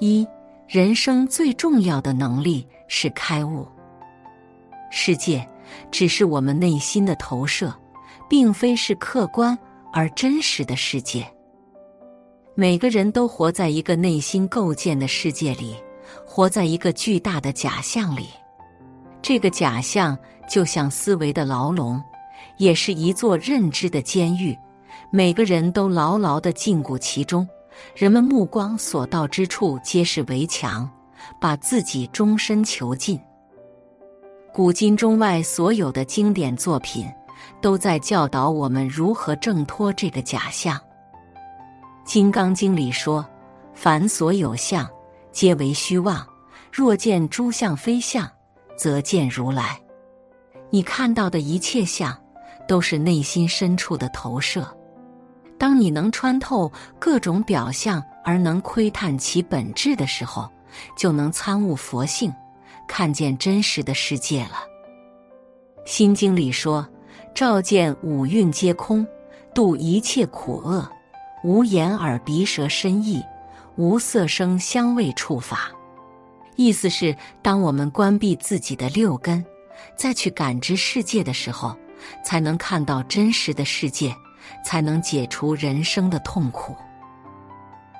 一，人生最重要的能力是开悟。世界只是我们内心的投射，并非是客观而真实的世界。每个人都活在一个内心构建的世界里，活在一个巨大的假象里。这个假象就像思维的牢笼，也是一座认知的监狱。每个人都牢牢的禁锢其中。人们目光所到之处皆是围墙，把自己终身囚禁。古今中外所有的经典作品，都在教导我们如何挣脱这个假象。《金刚经》里说：“凡所有相，皆为虚妄。若见诸相非相，则见如来。”你看到的一切相，都是内心深处的投射。当你能穿透各种表象而能窥探其本质的时候，就能参悟佛性，看见真实的世界了。《心经》里说：“照见五蕴皆空，度一切苦厄，无眼耳鼻舌身意，无色声香味触法。”意思是，当我们关闭自己的六根，再去感知世界的时候，才能看到真实的世界。才能解除人生的痛苦。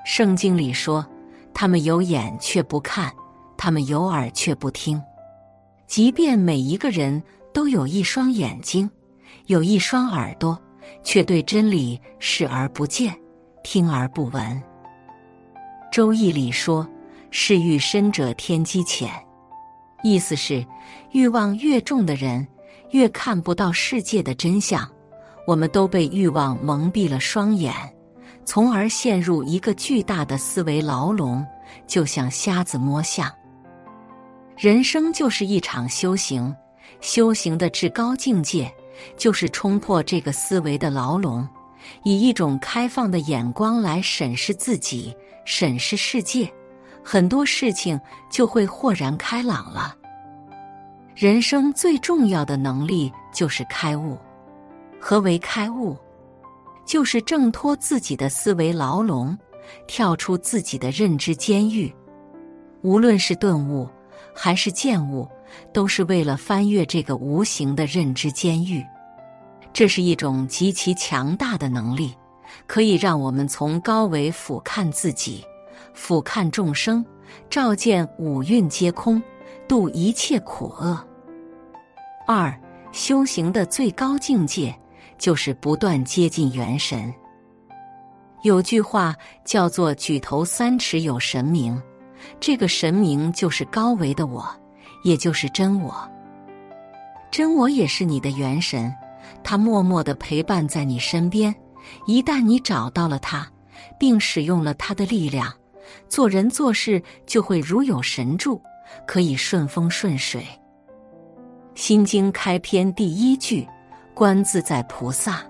圣经里说：“他们有眼却不看，他们有耳却不听。”即便每一个人都有一双眼睛，有一双耳朵，却对真理视而不见，听而不闻。《周易》里说：“是欲深者天机浅。”意思是，欲望越重的人，越看不到世界的真相。我们都被欲望蒙蔽了双眼，从而陷入一个巨大的思维牢笼，就像瞎子摸象。人生就是一场修行，修行的至高境界就是冲破这个思维的牢笼，以一种开放的眼光来审视自己、审视世界，很多事情就会豁然开朗了。人生最重要的能力就是开悟。何为开悟？就是挣脱自己的思维牢笼，跳出自己的认知监狱。无论是顿悟还是见悟，都是为了翻越这个无形的认知监狱。这是一种极其强大的能力，可以让我们从高维俯瞰自己，俯瞰众生，照见五蕴皆空，度一切苦厄。二修行的最高境界。就是不断接近元神。有句话叫做“举头三尺有神明”，这个神明就是高维的我，也就是真我。真我也是你的元神，他默默的陪伴在你身边。一旦你找到了他，并使用了他的力量，做人做事就会如有神助，可以顺风顺水。《心经》开篇第一句。观自在菩萨，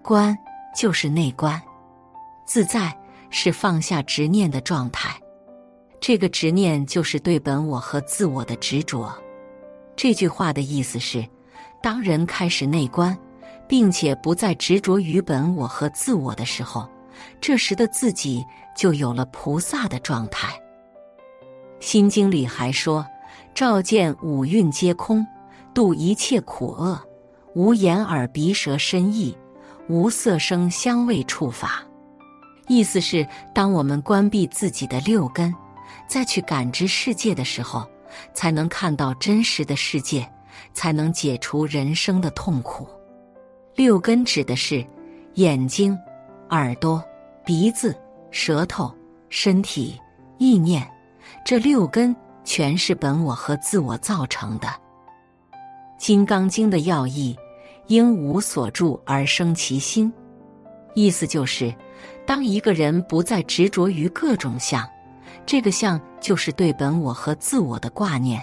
观就是内观，自在是放下执念的状态。这个执念就是对本我和自我的执着。这句话的意思是，当人开始内观，并且不再执着于本我和自我的时候，这时的自己就有了菩萨的状态。心经里还说：“照见五蕴皆空，度一切苦厄。”无眼耳鼻舌身意，无色声香味触法。意思是，当我们关闭自己的六根，再去感知世界的时候，才能看到真实的世界，才能解除人生的痛苦。六根指的是眼睛、耳朵、鼻子、舌头、身体、意念，这六根全是本我和自我造成的。《金刚经》的要义，应无所住而生其心，意思就是，当一个人不再执着于各种相，这个相就是对本我和自我的挂念，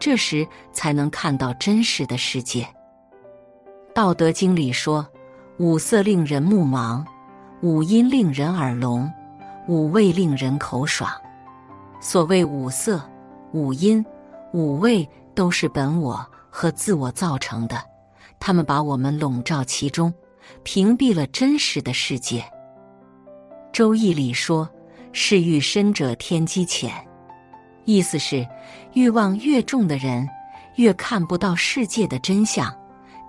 这时才能看到真实的世界。《道德经》里说：“五色令人目盲，五音令人耳聋。”五味令人口爽，所谓五色、五音、五味，都是本我和自我造成的，他们把我们笼罩其中，屏蔽了真实的世界。《周易》里说：“是欲深者天机浅”，意思是欲望越重的人，越看不到世界的真相。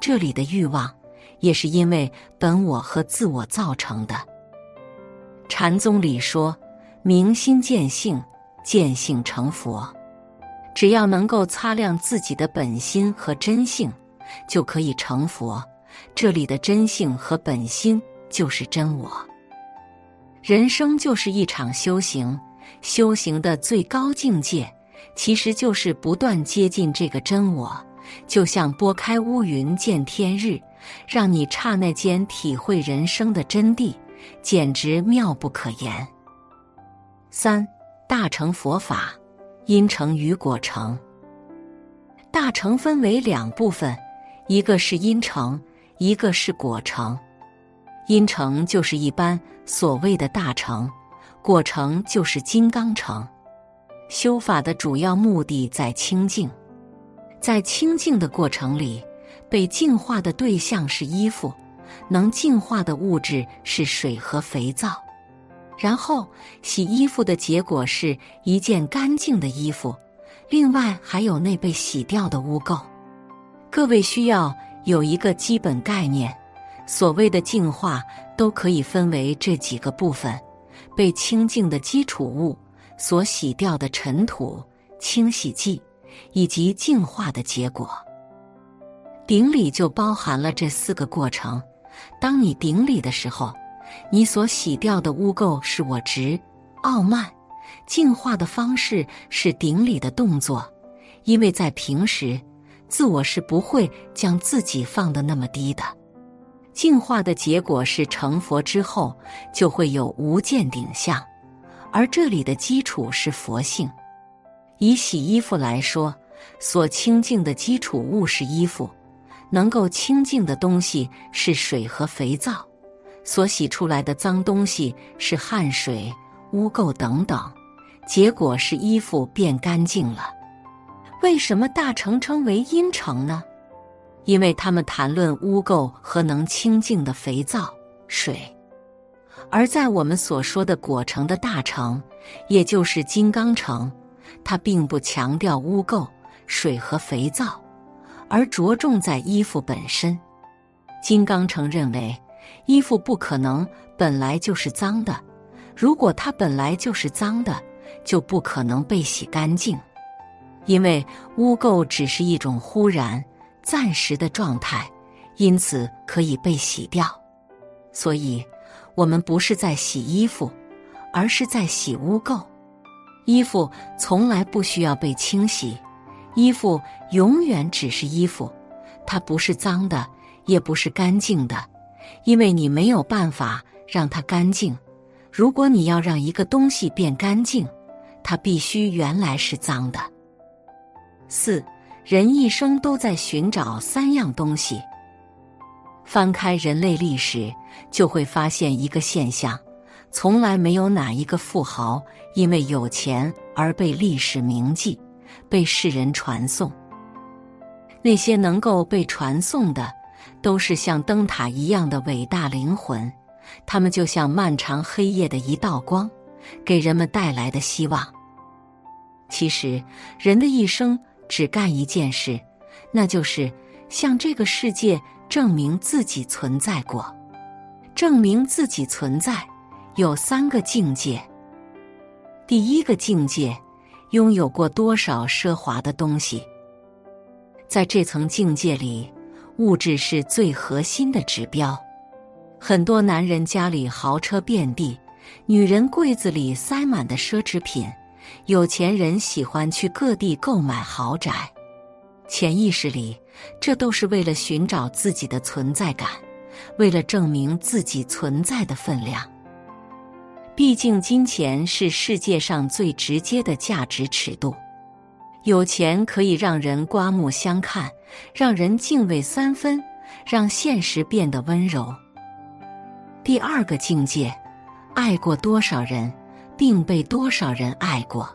这里的欲望，也是因为本我和自我造成的。禅宗里说：“明心见性，见性成佛。只要能够擦亮自己的本心和真性，就可以成佛。这里的真性和本心就是真我。人生就是一场修行，修行的最高境界，其实就是不断接近这个真我。就像拨开乌云见天日，让你刹那间体会人生的真谛。”简直妙不可言。三大乘佛法，因成与果成。大乘分为两部分，一个是因成，一个是果成。因成就是一般所谓的大成，果成就是金刚成。修法的主要目的在清净，在清净的过程里，被净化的对象是衣服。能净化的物质是水和肥皂，然后洗衣服的结果是一件干净的衣服。另外还有那被洗掉的污垢。各位需要有一个基本概念：所谓的净化都可以分为这几个部分：被清净的基础物所洗掉的尘土、清洗剂，以及净化的结果。顶礼就包含了这四个过程。当你顶礼的时候，你所洗掉的污垢是我执、傲慢；净化的方式是顶礼的动作，因为在平时，自我是不会将自己放得那么低的。净化的结果是成佛之后就会有无见顶相，而这里的基础是佛性。以洗衣服来说，所清净的基础物是衣服。能够清净的东西是水和肥皂，所洗出来的脏东西是汗水、污垢等等，结果是衣服变干净了。为什么大成称为阴成呢？因为他们谈论污垢和能清净的肥皂、水，而在我们所说的果城的大成，也就是金刚城，它并不强调污垢、水和肥皂。而着重在衣服本身，金刚城认为，衣服不可能本来就是脏的，如果它本来就是脏的，就不可能被洗干净，因为污垢只是一种忽然、暂时的状态，因此可以被洗掉。所以，我们不是在洗衣服，而是在洗污垢。衣服从来不需要被清洗。衣服永远只是衣服，它不是脏的，也不是干净的，因为你没有办法让它干净。如果你要让一个东西变干净，它必须原来是脏的。四人一生都在寻找三样东西。翻开人类历史，就会发现一个现象：从来没有哪一个富豪因为有钱而被历史铭记。被世人传颂，那些能够被传颂的，都是像灯塔一样的伟大灵魂。他们就像漫长黑夜的一道光，给人们带来的希望。其实，人的一生只干一件事，那就是向这个世界证明自己存在过。证明自己存在有三个境界。第一个境界。拥有过多少奢华的东西？在这层境界里，物质是最核心的指标。很多男人家里豪车遍地，女人柜子里塞满的奢侈品，有钱人喜欢去各地购买豪宅。潜意识里，这都是为了寻找自己的存在感，为了证明自己存在的分量。毕竟，金钱是世界上最直接的价值尺度。有钱可以让人刮目相看，让人敬畏三分，让现实变得温柔。第二个境界，爱过多少人，并被多少人爱过。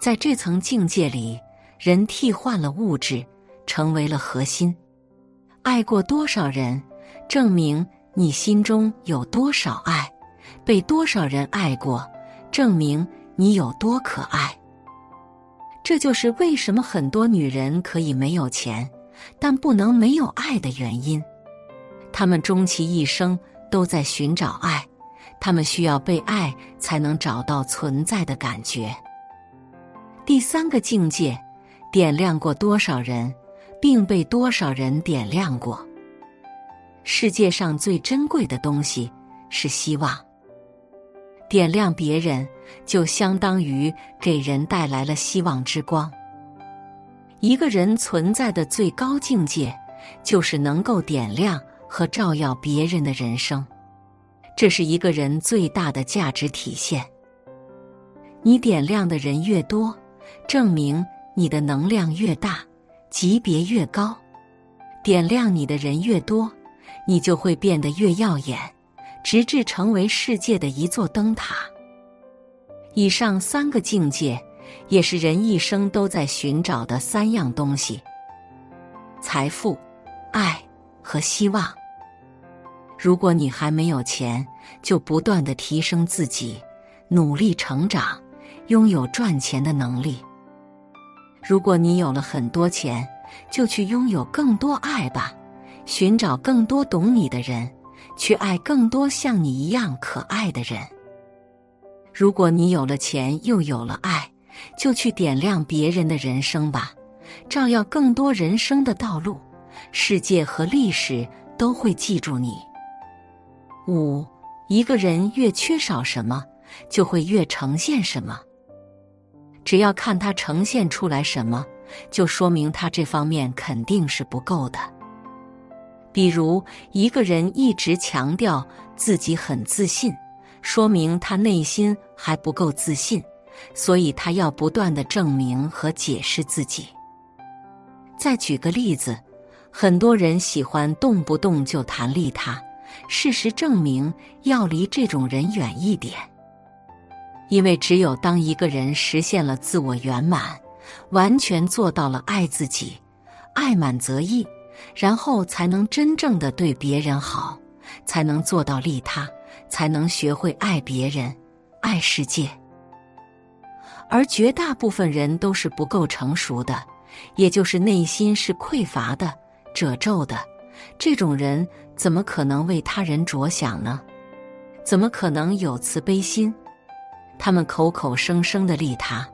在这层境界里。人替换了物质，成为了核心。爱过多少人，证明你心中有多少爱；被多少人爱过，证明你有多可爱。这就是为什么很多女人可以没有钱，但不能没有爱的原因。她们终其一生都在寻找爱，她们需要被爱，才能找到存在的感觉。第三个境界。点亮过多少人，并被多少人点亮过。世界上最珍贵的东西是希望。点亮别人，就相当于给人带来了希望之光。一个人存在的最高境界，就是能够点亮和照耀别人的人生。这是一个人最大的价值体现。你点亮的人越多，证明。你的能量越大，级别越高，点亮你的人越多，你就会变得越耀眼，直至成为世界的一座灯塔。以上三个境界，也是人一生都在寻找的三样东西：财富、爱和希望。如果你还没有钱，就不断的提升自己，努力成长，拥有赚钱的能力。如果你有了很多钱，就去拥有更多爱吧，寻找更多懂你的人，去爱更多像你一样可爱的人。如果你有了钱又有了爱，就去点亮别人的人生吧，照耀更多人生的道路，世界和历史都会记住你。五，一个人越缺少什么，就会越呈现什么。只要看他呈现出来什么，就说明他这方面肯定是不够的。比如，一个人一直强调自己很自信，说明他内心还不够自信，所以他要不断的证明和解释自己。再举个例子，很多人喜欢动不动就谈利他，事实证明要离这种人远一点。因为只有当一个人实现了自我圆满，完全做到了爱自己、爱满则溢，然后才能真正的对别人好，才能做到利他，才能学会爱别人、爱世界。而绝大部分人都是不够成熟的，也就是内心是匮乏的、褶皱的。这种人怎么可能为他人着想呢？怎么可能有慈悲心？他们口口声声的利他，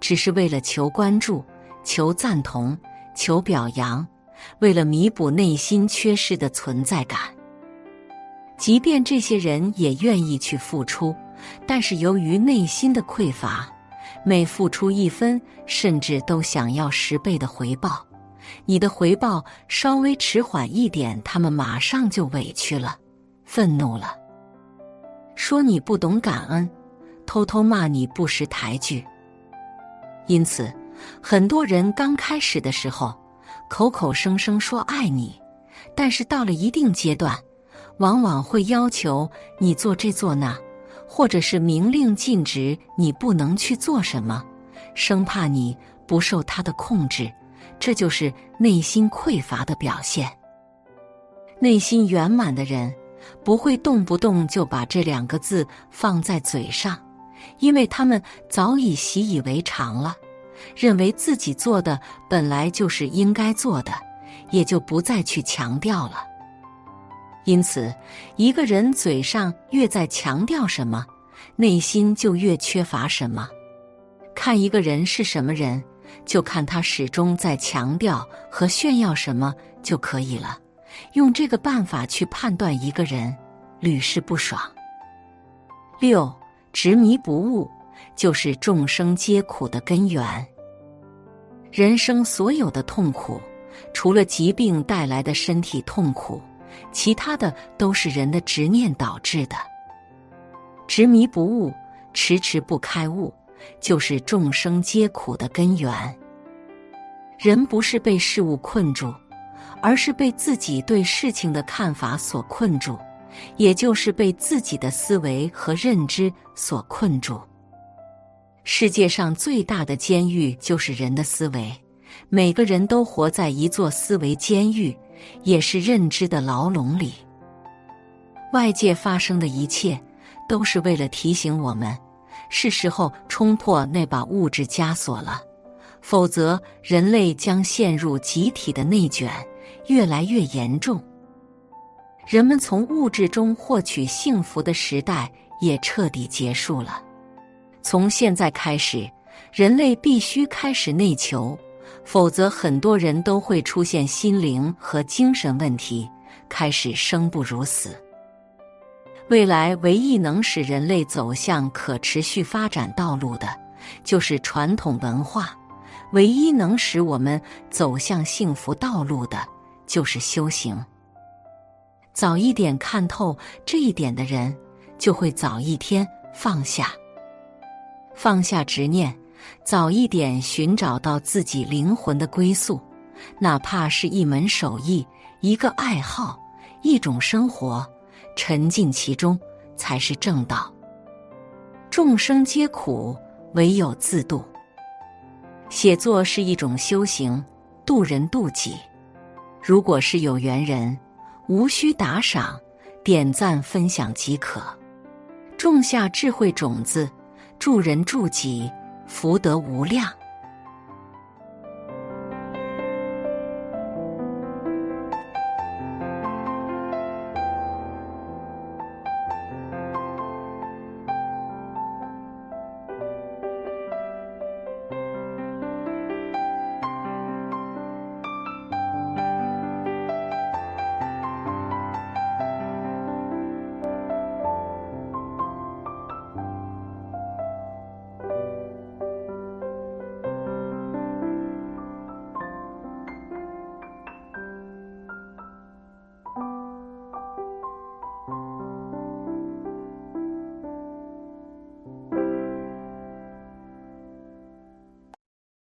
只是为了求关注、求赞同、求表扬，为了弥补内心缺失的存在感。即便这些人也愿意去付出，但是由于内心的匮乏，每付出一分，甚至都想要十倍的回报。你的回报稍微迟缓一点，他们马上就委屈了、愤怒了，说你不懂感恩。偷偷骂你不识抬举，因此，很多人刚开始的时候，口口声声说爱你，但是到了一定阶段，往往会要求你做这做那，或者是明令禁止你不能去做什么，生怕你不受他的控制，这就是内心匮乏的表现。内心圆满的人，不会动不动就把这两个字放在嘴上。因为他们早已习以为常了，认为自己做的本来就是应该做的，也就不再去强调了。因此，一个人嘴上越在强调什么，内心就越缺乏什么。看一个人是什么人，就看他始终在强调和炫耀什么就可以了。用这个办法去判断一个人，屡试不爽。六执迷不悟，就是众生皆苦的根源。人生所有的痛苦，除了疾病带来的身体痛苦，其他的都是人的执念导致的。执迷不悟，迟迟不开悟，就是众生皆苦的根源。人不是被事物困住，而是被自己对事情的看法所困住，也就是被自己的思维和认知所困住。世界上最大的监狱就是人的思维，每个人都活在一座思维监狱，也是认知的牢笼里。外界发生的一切，都是为了提醒我们，是时候冲破那把物质枷锁了，否则人类将陷入集体的内卷，越来越严重。人们从物质中获取幸福的时代也彻底结束了。从现在开始，人类必须开始内求，否则很多人都会出现心灵和精神问题，开始生不如死。未来唯一能使人类走向可持续发展道路的，就是传统文化；唯一能使我们走向幸福道路的，就是修行。早一点看透这一点的人，就会早一天放下。放下执念，早一点寻找到自己灵魂的归宿，哪怕是一门手艺、一个爱好、一种生活，沉浸其中才是正道。众生皆苦，唯有自度。写作是一种修行，渡人渡己。如果是有缘人，无需打赏，点赞分享即可，种下智慧种子。助人助己，福德无量。